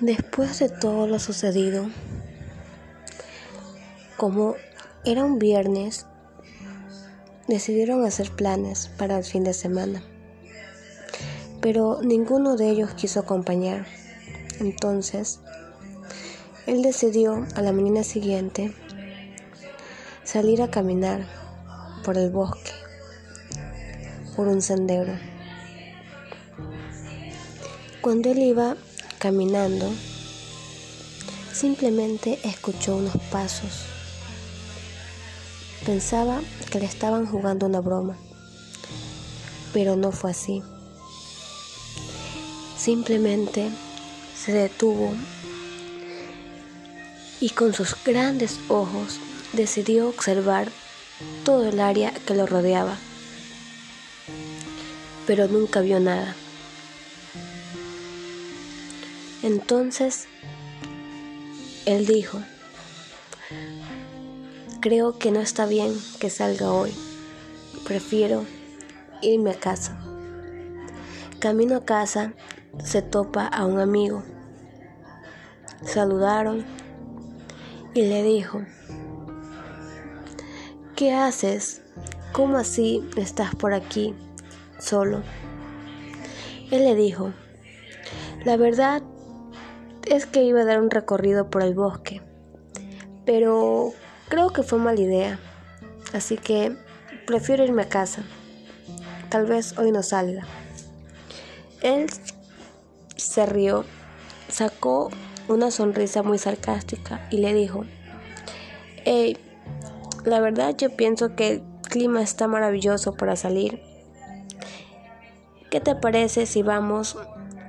Después de todo lo sucedido, como era un viernes, decidieron hacer planes para el fin de semana, pero ninguno de ellos quiso acompañar. Entonces, él decidió a la mañana siguiente salir a caminar por el bosque, por un sendero. Cuando él iba Caminando, simplemente escuchó unos pasos. Pensaba que le estaban jugando una broma, pero no fue así. Simplemente se detuvo y con sus grandes ojos decidió observar todo el área que lo rodeaba, pero nunca vio nada. Entonces, él dijo, creo que no está bien que salga hoy, prefiero irme a casa. Camino a casa, se topa a un amigo. Saludaron y le dijo, ¿qué haces? ¿Cómo así estás por aquí solo? Él le dijo, la verdad es que iba a dar un recorrido por el bosque, pero creo que fue mala idea, así que prefiero irme a casa. Tal vez hoy no salga. Él se rió, sacó una sonrisa muy sarcástica y le dijo, hey, la verdad yo pienso que el clima está maravilloso para salir. ¿Qué te parece si vamos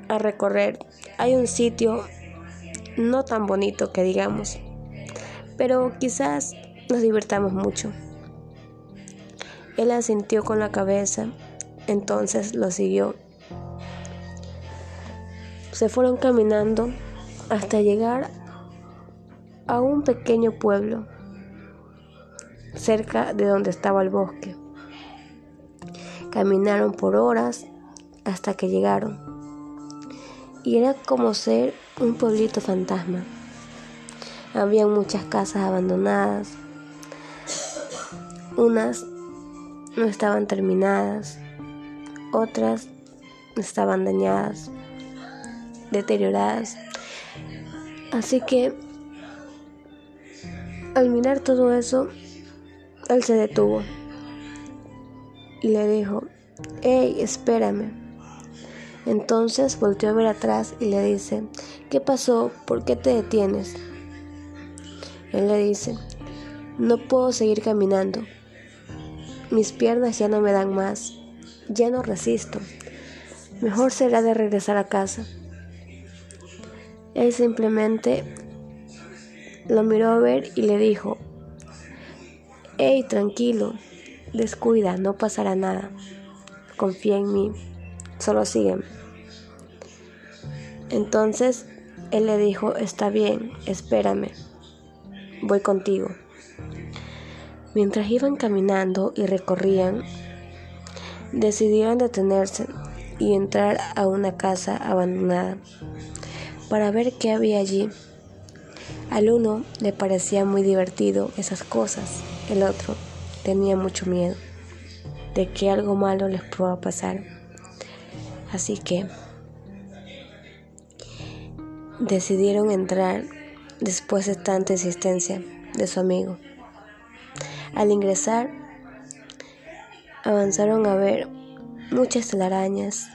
a recorrer? Hay un sitio no tan bonito que digamos, pero quizás nos divertamos mucho. Él asintió con la cabeza, entonces lo siguió. Se fueron caminando hasta llegar a un pequeño pueblo cerca de donde estaba el bosque. Caminaron por horas hasta que llegaron y era como ser un pueblito fantasma. Había muchas casas abandonadas, unas no estaban terminadas, otras estaban dañadas, deterioradas. Así que al mirar todo eso, él se detuvo y le dijo, hey, espérame. Entonces volteó a ver atrás y le dice, ¿qué pasó? ¿Por qué te detienes? Él le dice, no puedo seguir caminando. Mis piernas ya no me dan más. Ya no resisto. Mejor será de regresar a casa. Él simplemente lo miró a ver y le dijo, hey, tranquilo, descuida, no pasará nada. Confía en mí, solo sígueme. Entonces él le dijo, está bien, espérame, voy contigo. Mientras iban caminando y recorrían, decidieron detenerse y entrar a una casa abandonada para ver qué había allí. Al uno le parecía muy divertido esas cosas, el otro tenía mucho miedo de que algo malo les pueda pasar. Así que decidieron entrar después de tanta insistencia de su amigo. Al ingresar, avanzaron a ver muchas telarañas,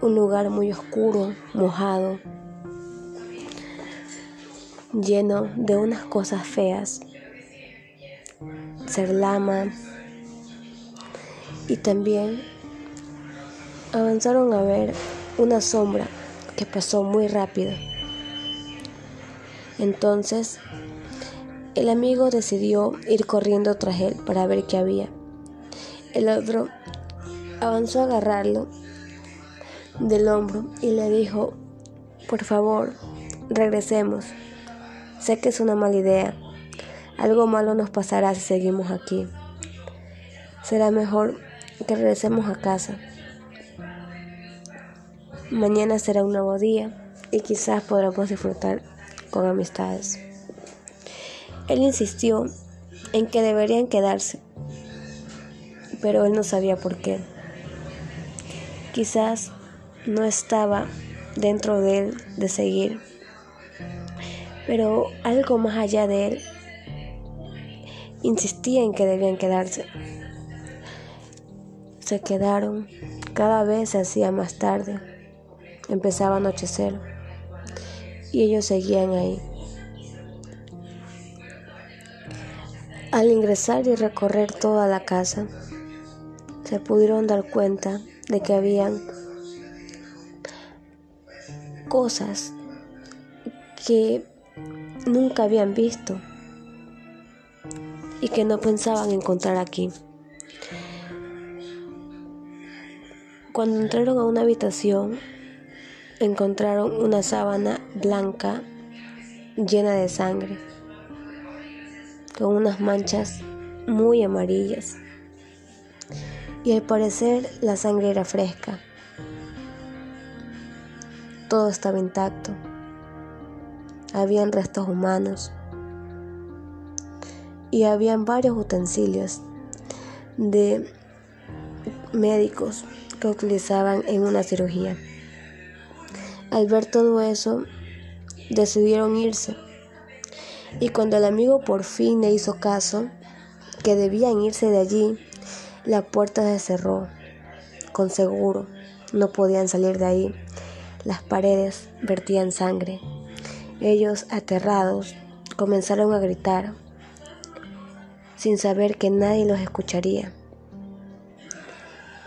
un lugar muy oscuro, mojado, lleno de unas cosas feas, ser lama, y también avanzaron a ver una sombra que pasó muy rápido. Entonces, el amigo decidió ir corriendo tras él para ver qué había. El otro avanzó a agarrarlo del hombro y le dijo, por favor, regresemos. Sé que es una mala idea. Algo malo nos pasará si seguimos aquí. Será mejor que regresemos a casa. Mañana será un nuevo día y quizás podremos disfrutar con amistades. Él insistió en que deberían quedarse, pero él no sabía por qué. Quizás no estaba dentro de él de seguir, pero algo más allá de él insistía en que debían quedarse. Se quedaron, cada vez se hacía más tarde, empezaba a anochecer y ellos seguían ahí. Al ingresar y recorrer toda la casa, se pudieron dar cuenta de que habían cosas que nunca habían visto y que no pensaban encontrar aquí. Cuando entraron a una habitación, encontraron una sábana blanca llena de sangre, con unas manchas muy amarillas. Y al parecer la sangre era fresca. Todo estaba intacto. Habían restos humanos. Y habían varios utensilios de médicos que utilizaban en una cirugía. Al ver todo eso, decidieron irse. Y cuando el amigo por fin le hizo caso, que debían irse de allí, la puerta se cerró. Con seguro, no podían salir de ahí. Las paredes vertían sangre. Ellos, aterrados, comenzaron a gritar, sin saber que nadie los escucharía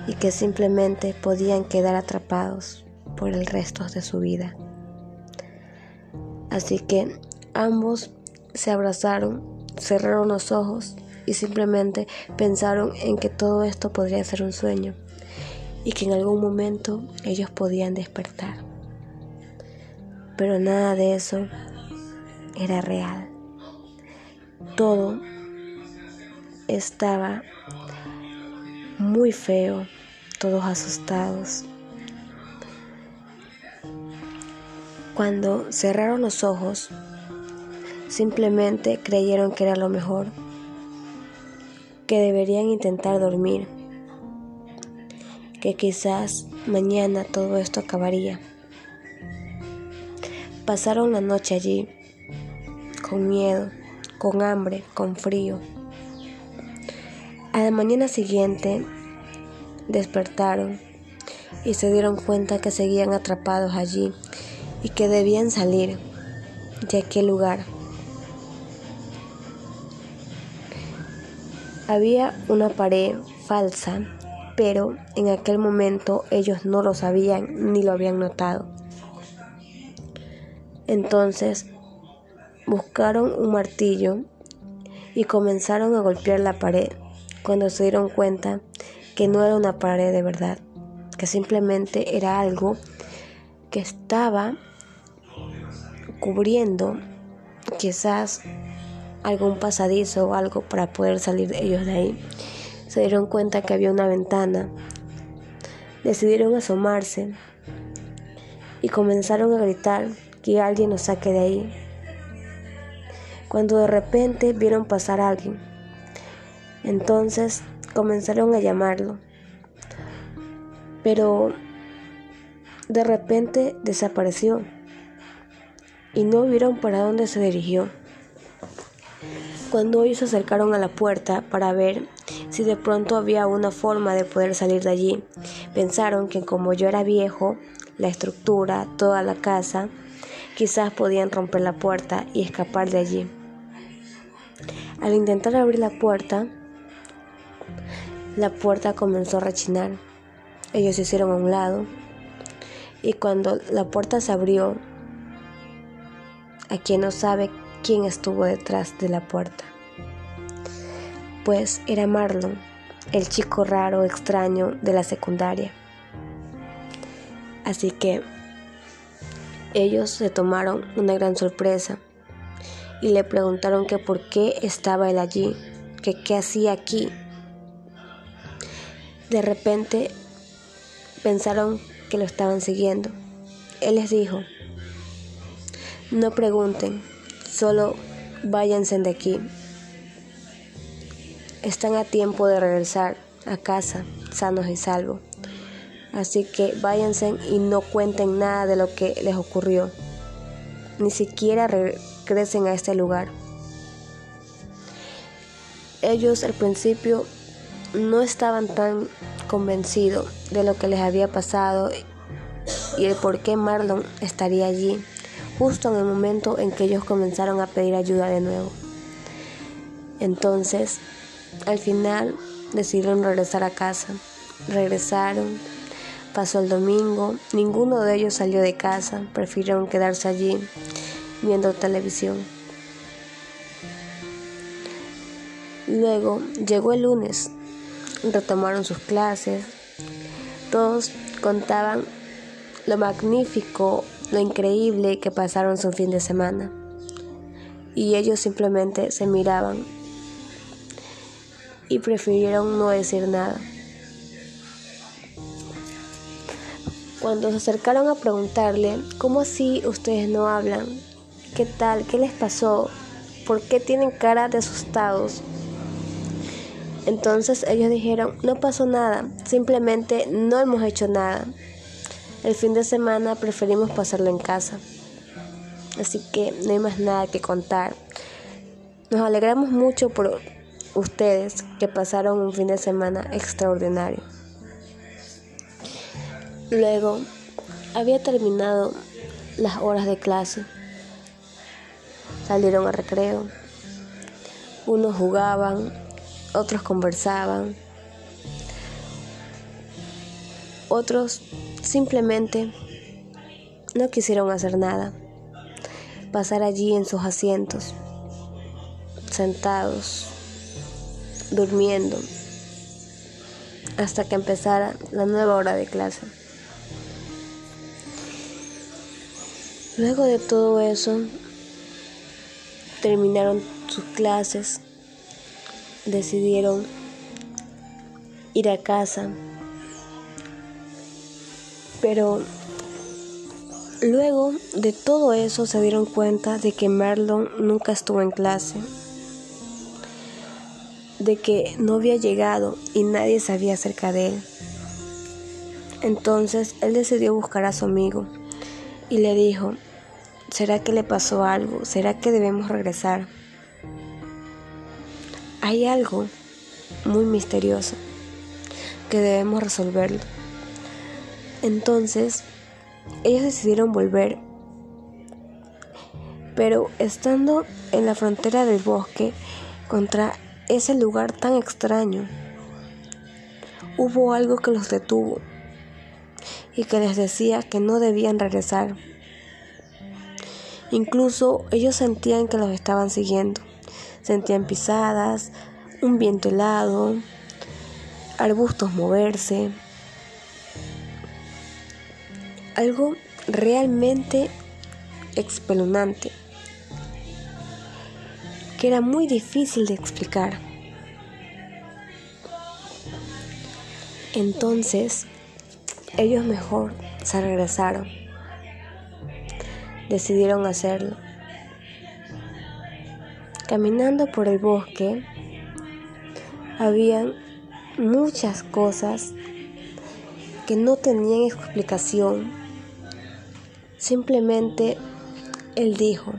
y que simplemente podían quedar atrapados por el resto de su vida. Así que ambos se abrazaron, cerraron los ojos y simplemente pensaron en que todo esto podría ser un sueño y que en algún momento ellos podían despertar. Pero nada de eso era real. Todo estaba muy feo, todos asustados. Cuando cerraron los ojos, simplemente creyeron que era lo mejor, que deberían intentar dormir, que quizás mañana todo esto acabaría. Pasaron la noche allí, con miedo, con hambre, con frío. A la mañana siguiente despertaron y se dieron cuenta que seguían atrapados allí y que debían salir de aquel lugar. Había una pared falsa, pero en aquel momento ellos no lo sabían ni lo habían notado. Entonces buscaron un martillo y comenzaron a golpear la pared cuando se dieron cuenta que no era una pared de verdad, que simplemente era algo que estaba cubriendo quizás algún pasadizo o algo para poder salir ellos de ahí. Se dieron cuenta que había una ventana, decidieron asomarse y comenzaron a gritar que alguien nos saque de ahí. Cuando de repente vieron pasar a alguien, entonces comenzaron a llamarlo, pero de repente desapareció y no vieron para dónde se dirigió. Cuando ellos se acercaron a la puerta para ver si de pronto había una forma de poder salir de allí, pensaron que como yo era viejo, la estructura, toda la casa, quizás podían romper la puerta y escapar de allí. Al intentar abrir la puerta, la puerta comenzó a rechinar. Ellos se hicieron a un lado y cuando la puerta se abrió, a quien no sabe quién estuvo detrás de la puerta. Pues era Marlon, el chico raro, extraño de la secundaria. Así que ellos se tomaron una gran sorpresa y le preguntaron que por qué estaba él allí, que qué hacía aquí. De repente pensaron que lo estaban siguiendo. Él les dijo No pregunten, solo váyanse de aquí. Están a tiempo de regresar a casa, sanos y salvos. Así que váyanse y no cuenten nada de lo que les ocurrió. Ni siquiera regresen a este lugar. Ellos al principio no estaban tan convencidos de lo que les había pasado y el por qué Marlon estaría allí, justo en el momento en que ellos comenzaron a pedir ayuda de nuevo. Entonces, al final decidieron regresar a casa. Regresaron, pasó el domingo, ninguno de ellos salió de casa, prefirieron quedarse allí viendo televisión. Luego llegó el lunes, retomaron sus clases, todos contaban lo magnífico, lo increíble que pasaron su fin de semana. Y ellos simplemente se miraban y prefirieron no decir nada. Cuando se acercaron a preguntarle, ¿cómo así ustedes no hablan? ¿Qué tal? ¿Qué les pasó? ¿Por qué tienen cara de asustados? Entonces ellos dijeron, no pasó nada, simplemente no hemos hecho nada. El fin de semana preferimos pasarlo en casa. Así que no hay más nada que contar. Nos alegramos mucho por ustedes que pasaron un fin de semana extraordinario. Luego, había terminado las horas de clase. Salieron a recreo. Unos jugaban, otros conversaban. Otros simplemente no quisieron hacer nada. Pasar allí en sus asientos, sentados, durmiendo hasta que empezara la nueva hora de clase. Luego de todo eso, terminaron sus clases, decidieron ir a casa, pero luego de todo eso se dieron cuenta de que Marlon nunca estuvo en clase de que no había llegado y nadie sabía acerca de él. Entonces él decidió buscar a su amigo y le dijo, ¿será que le pasó algo? ¿Será que debemos regresar? Hay algo muy misterioso que debemos resolverlo. Entonces, ellos decidieron volver, pero estando en la frontera del bosque contra ese lugar tan extraño. Hubo algo que los detuvo y que les decía que no debían regresar. Incluso ellos sentían que los estaban siguiendo. Sentían pisadas, un viento helado, arbustos moverse. Algo realmente espeluznante que era muy difícil de explicar. Entonces, ellos mejor se regresaron. Decidieron hacerlo. Caminando por el bosque, habían muchas cosas que no tenían explicación. Simplemente él dijo,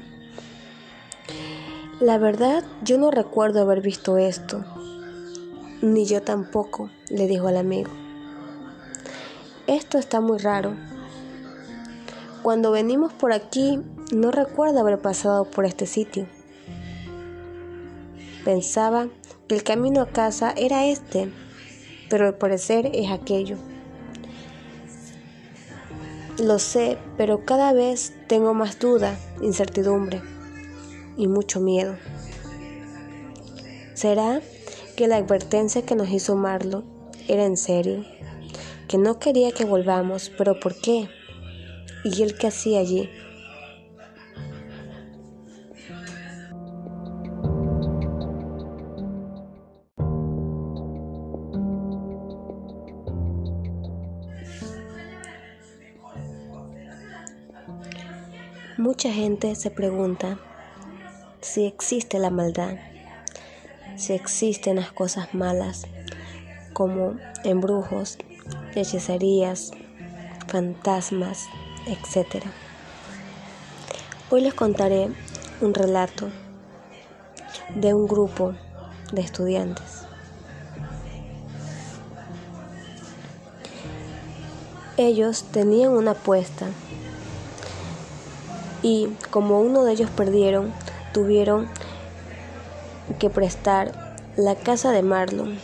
la verdad, yo no recuerdo haber visto esto. Ni yo tampoco, le dijo al amigo. Esto está muy raro. Cuando venimos por aquí, no recuerdo haber pasado por este sitio. Pensaba que el camino a casa era este, pero al parecer es aquello. Lo sé, pero cada vez tengo más duda, incertidumbre y mucho miedo. ¿Será que la advertencia que nos hizo Marlo era en serio? Que no quería que volvamos, pero ¿por qué? ¿Y él qué hacía allí? Mucha gente se pregunta si existe la maldad, si existen las cosas malas, como embrujos, hechicerías, fantasmas, etc. Hoy les contaré un relato de un grupo de estudiantes. Ellos tenían una apuesta y como uno de ellos perdieron, tuvieron que prestar la casa de Marlon.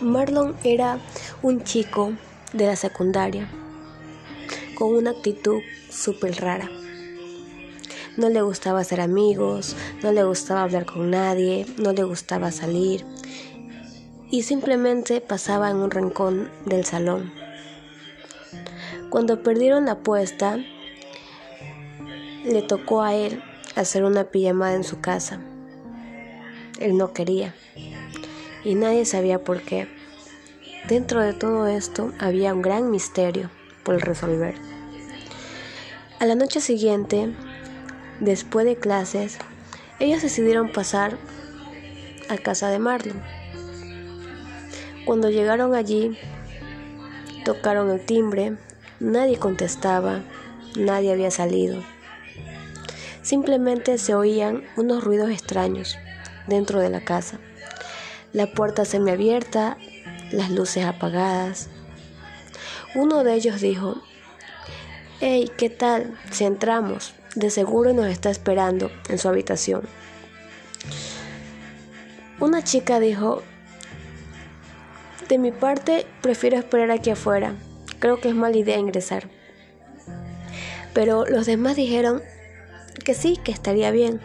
Marlon era un chico de la secundaria con una actitud súper rara. No le gustaba hacer amigos, no le gustaba hablar con nadie, no le gustaba salir y simplemente pasaba en un rincón del salón. Cuando perdieron la apuesta, le tocó a él hacer una pijamada en su casa. Él no quería y nadie sabía por qué. Dentro de todo esto había un gran misterio por resolver. A la noche siguiente, después de clases, ellos decidieron pasar a casa de Marlon. Cuando llegaron allí, tocaron el timbre, nadie contestaba, nadie había salido. Simplemente se oían unos ruidos extraños dentro de la casa. La puerta semiabierta, las luces apagadas. Uno de ellos dijo, Hey, ¿qué tal si entramos? De seguro nos está esperando en su habitación. Una chica dijo, de mi parte prefiero esperar aquí afuera. Creo que es mala idea ingresar. Pero los demás dijeron, que sí, que estaría bien.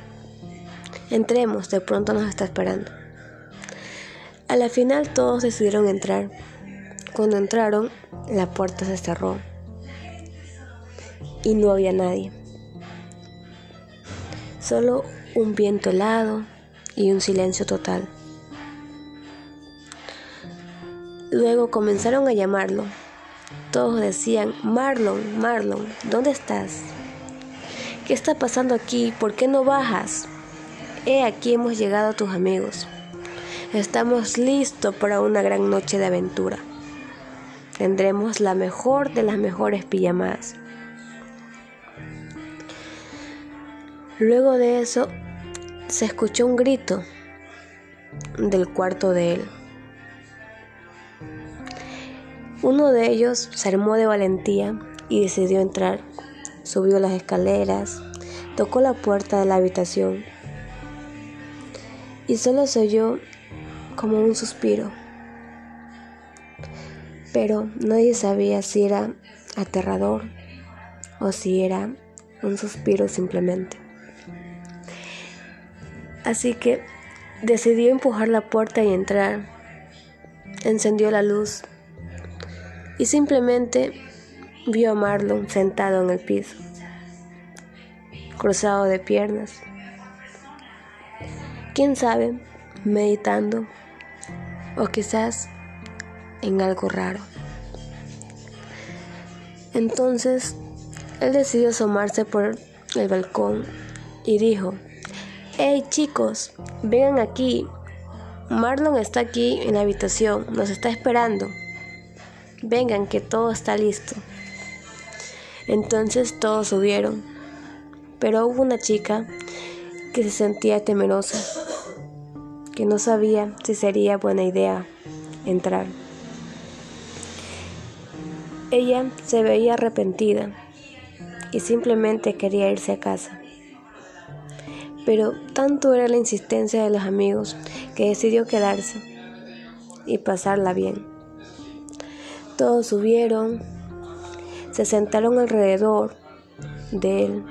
Entremos, de pronto nos está esperando. A la final todos decidieron entrar. Cuando entraron, la puerta se cerró y no había nadie. Solo un viento helado y un silencio total. Luego comenzaron a llamarlo. Todos decían, Marlon, Marlon, ¿dónde estás? ¿Qué está pasando aquí? ¿Por qué no bajas? He aquí hemos llegado a tus amigos. Estamos listos para una gran noche de aventura. Tendremos la mejor de las mejores pijamadas. Luego de eso, se escuchó un grito del cuarto de él. Uno de ellos se armó de valentía y decidió entrar subió las escaleras, tocó la puerta de la habitación y solo se oyó como un suspiro. Pero nadie sabía si era aterrador o si era un suspiro simplemente. Así que decidió empujar la puerta y entrar. Encendió la luz y simplemente vio a Marlon sentado en el piso, cruzado de piernas. Quién sabe, meditando o quizás en algo raro. Entonces, él decidió asomarse por el balcón y dijo, Hey chicos, vengan aquí. Marlon está aquí en la habitación, nos está esperando. Vengan que todo está listo. Entonces todos subieron, pero hubo una chica que se sentía temerosa, que no sabía si sería buena idea entrar. Ella se veía arrepentida y simplemente quería irse a casa. Pero tanto era la insistencia de los amigos que decidió quedarse y pasarla bien. Todos subieron, se sentaron alrededor de él,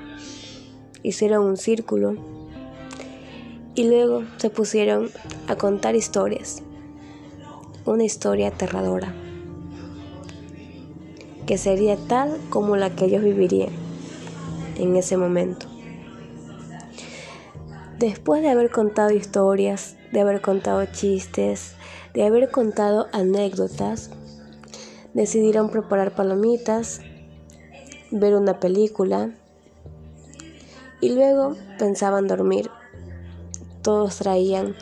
hicieron un círculo y luego se pusieron a contar historias. Una historia aterradora, que sería tal como la que ellos vivirían en ese momento. Después de haber contado historias, de haber contado chistes, de haber contado anécdotas, decidieron preparar palomitas ver una película y luego pensaban dormir. Todos traían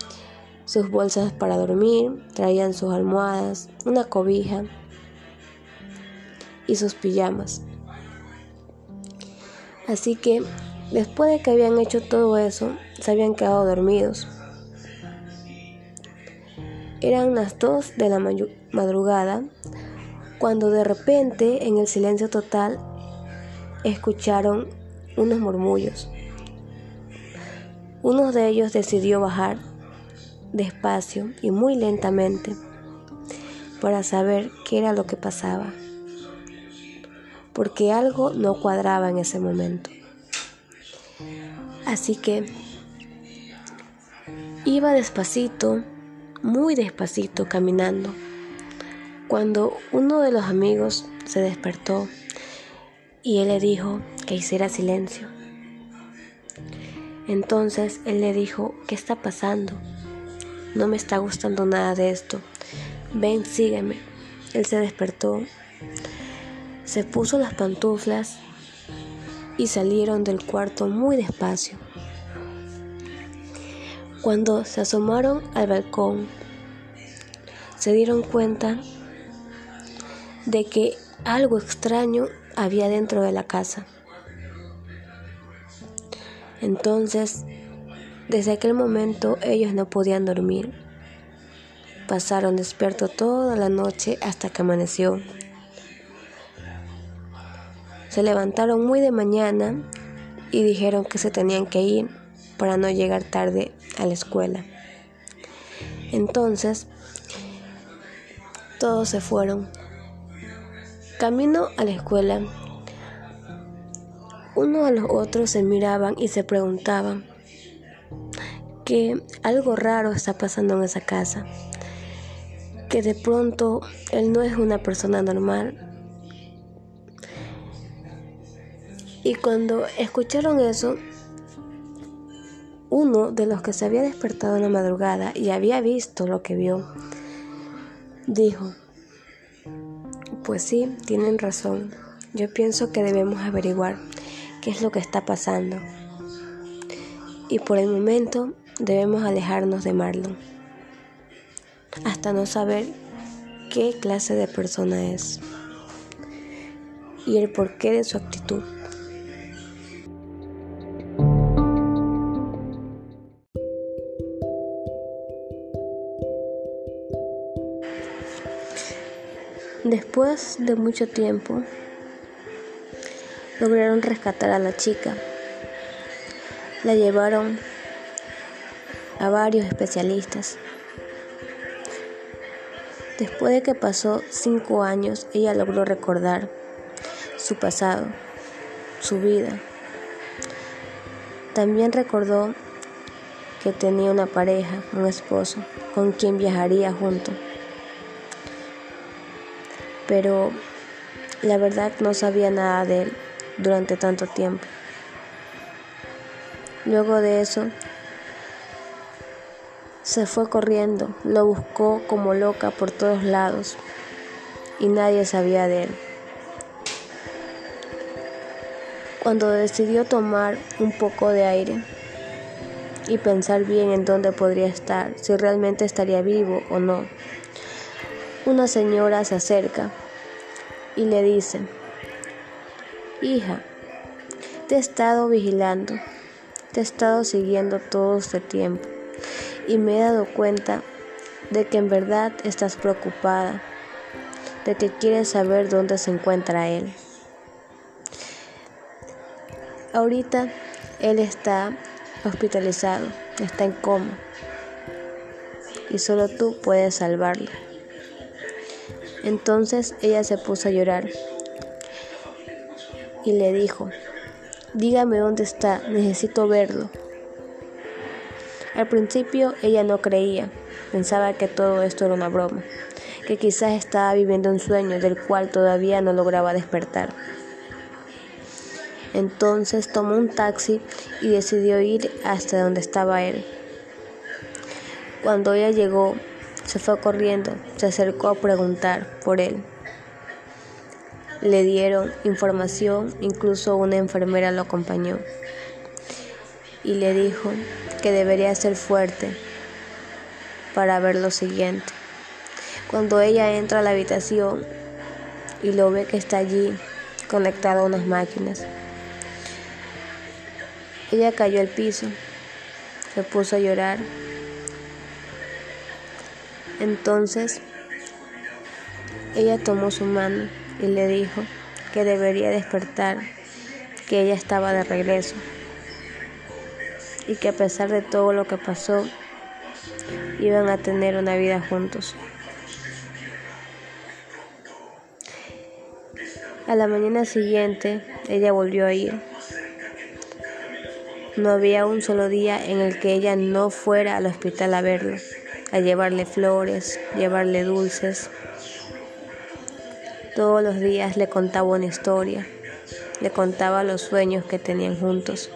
sus bolsas para dormir, traían sus almohadas, una cobija y sus pijamas. Así que después de que habían hecho todo eso, se habían quedado dormidos. Eran las dos de la madrugada cuando de repente en el silencio total escucharon unos murmullos. Uno de ellos decidió bajar despacio y muy lentamente para saber qué era lo que pasaba, porque algo no cuadraba en ese momento. Así que iba despacito, muy despacito caminando, cuando uno de los amigos se despertó y él le dijo que hiciera silencio. Entonces él le dijo, ¿qué está pasando? No me está gustando nada de esto. Ven, sígueme. Él se despertó, se puso las pantuflas y salieron del cuarto muy despacio. Cuando se asomaron al balcón, se dieron cuenta de que algo extraño había dentro de la casa. Entonces, desde aquel momento ellos no podían dormir. Pasaron despiertos toda la noche hasta que amaneció. Se levantaron muy de mañana y dijeron que se tenían que ir para no llegar tarde a la escuela. Entonces, todos se fueron. Camino a la escuela, uno a los otros se miraban y se preguntaban que algo raro está pasando en esa casa, que de pronto él no es una persona normal. Y cuando escucharon eso, uno de los que se había despertado en la madrugada y había visto lo que vio, dijo, pues sí, tienen razón. Yo pienso que debemos averiguar qué es lo que está pasando. Y por el momento debemos alejarnos de Marlon hasta no saber qué clase de persona es y el porqué de su actitud. Después de mucho tiempo, lograron rescatar a la chica. La llevaron a varios especialistas. Después de que pasó cinco años, ella logró recordar su pasado, su vida. También recordó que tenía una pareja, un esposo, con quien viajaría junto pero la verdad no sabía nada de él durante tanto tiempo. Luego de eso, se fue corriendo, lo buscó como loca por todos lados y nadie sabía de él. Cuando decidió tomar un poco de aire y pensar bien en dónde podría estar, si realmente estaría vivo o no, una señora se acerca y le dice, hija, te he estado vigilando, te he estado siguiendo todo este tiempo y me he dado cuenta de que en verdad estás preocupada, de que quieres saber dónde se encuentra él. Ahorita él está hospitalizado, está en coma y solo tú puedes salvarlo. Entonces ella se puso a llorar y le dijo, dígame dónde está, necesito verlo. Al principio ella no creía, pensaba que todo esto era una broma, que quizás estaba viviendo un sueño del cual todavía no lograba despertar. Entonces tomó un taxi y decidió ir hasta donde estaba él. Cuando ella llegó, se fue corriendo, se acercó a preguntar por él. Le dieron información, incluso una enfermera lo acompañó. y le dijo que debería ser fuerte para ver lo siguiente. Cuando ella entra a la habitación y lo ve que está allí conectado a unas máquinas, ella cayó al piso, se puso a llorar. Entonces, ella tomó su mano y le dijo que debería despertar, que ella estaba de regreso y que a pesar de todo lo que pasó, iban a tener una vida juntos. A la mañana siguiente, ella volvió a ir. No había un solo día en el que ella no fuera al hospital a verlo, a llevarle flores, llevarle dulces. Todos los días le contaba una historia, le contaba los sueños que tenían juntos.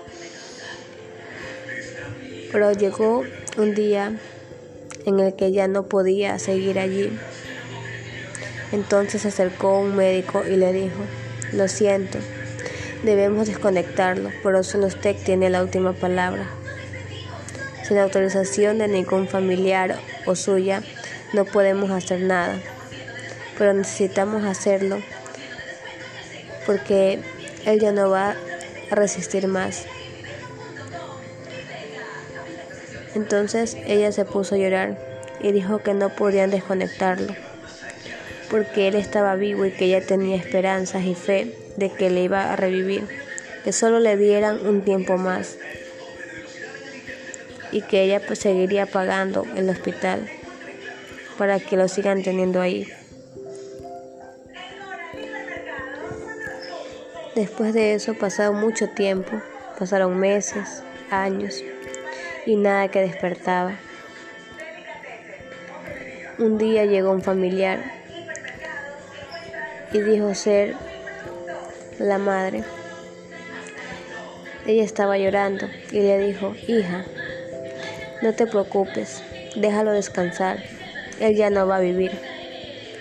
Pero llegó un día en el que ya no podía seguir allí. Entonces se acercó un médico y le dijo, lo siento, debemos desconectarlo, pero solo usted tiene la última palabra. Sin autorización de ningún familiar o suya, no podemos hacer nada, pero necesitamos hacerlo porque él ya no va a resistir más. Entonces ella se puso a llorar y dijo que no podían desconectarlo, porque él estaba vivo y que ella tenía esperanzas y fe de que le iba a revivir, que solo le dieran un tiempo más y que ella pues, seguiría pagando el hospital para que lo sigan teniendo ahí. Después de eso pasaron mucho tiempo, pasaron meses, años y nada que despertaba. Un día llegó un familiar y dijo ser la madre. Ella estaba llorando y le dijo, hija, no te preocupes, déjalo descansar, él ya no va a vivir,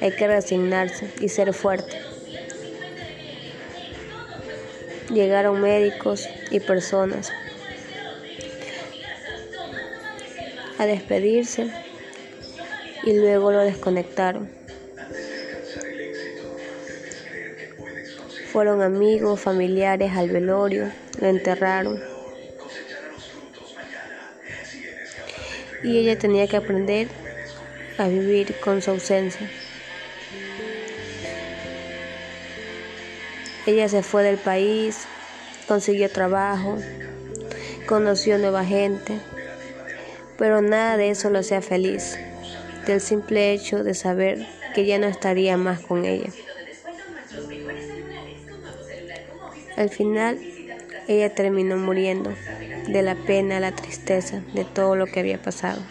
hay que resignarse y ser fuerte. Llegaron médicos y personas a despedirse y luego lo desconectaron. Fueron amigos, familiares al velorio, lo enterraron. Y ella tenía que aprender a vivir con su ausencia. Ella se fue del país, consiguió trabajo, conoció nueva gente, pero nada de eso lo hacía feliz, del simple hecho de saber que ya no estaría más con ella. Al final, ella terminó muriendo de la pena, la tristeza, de todo lo que había pasado.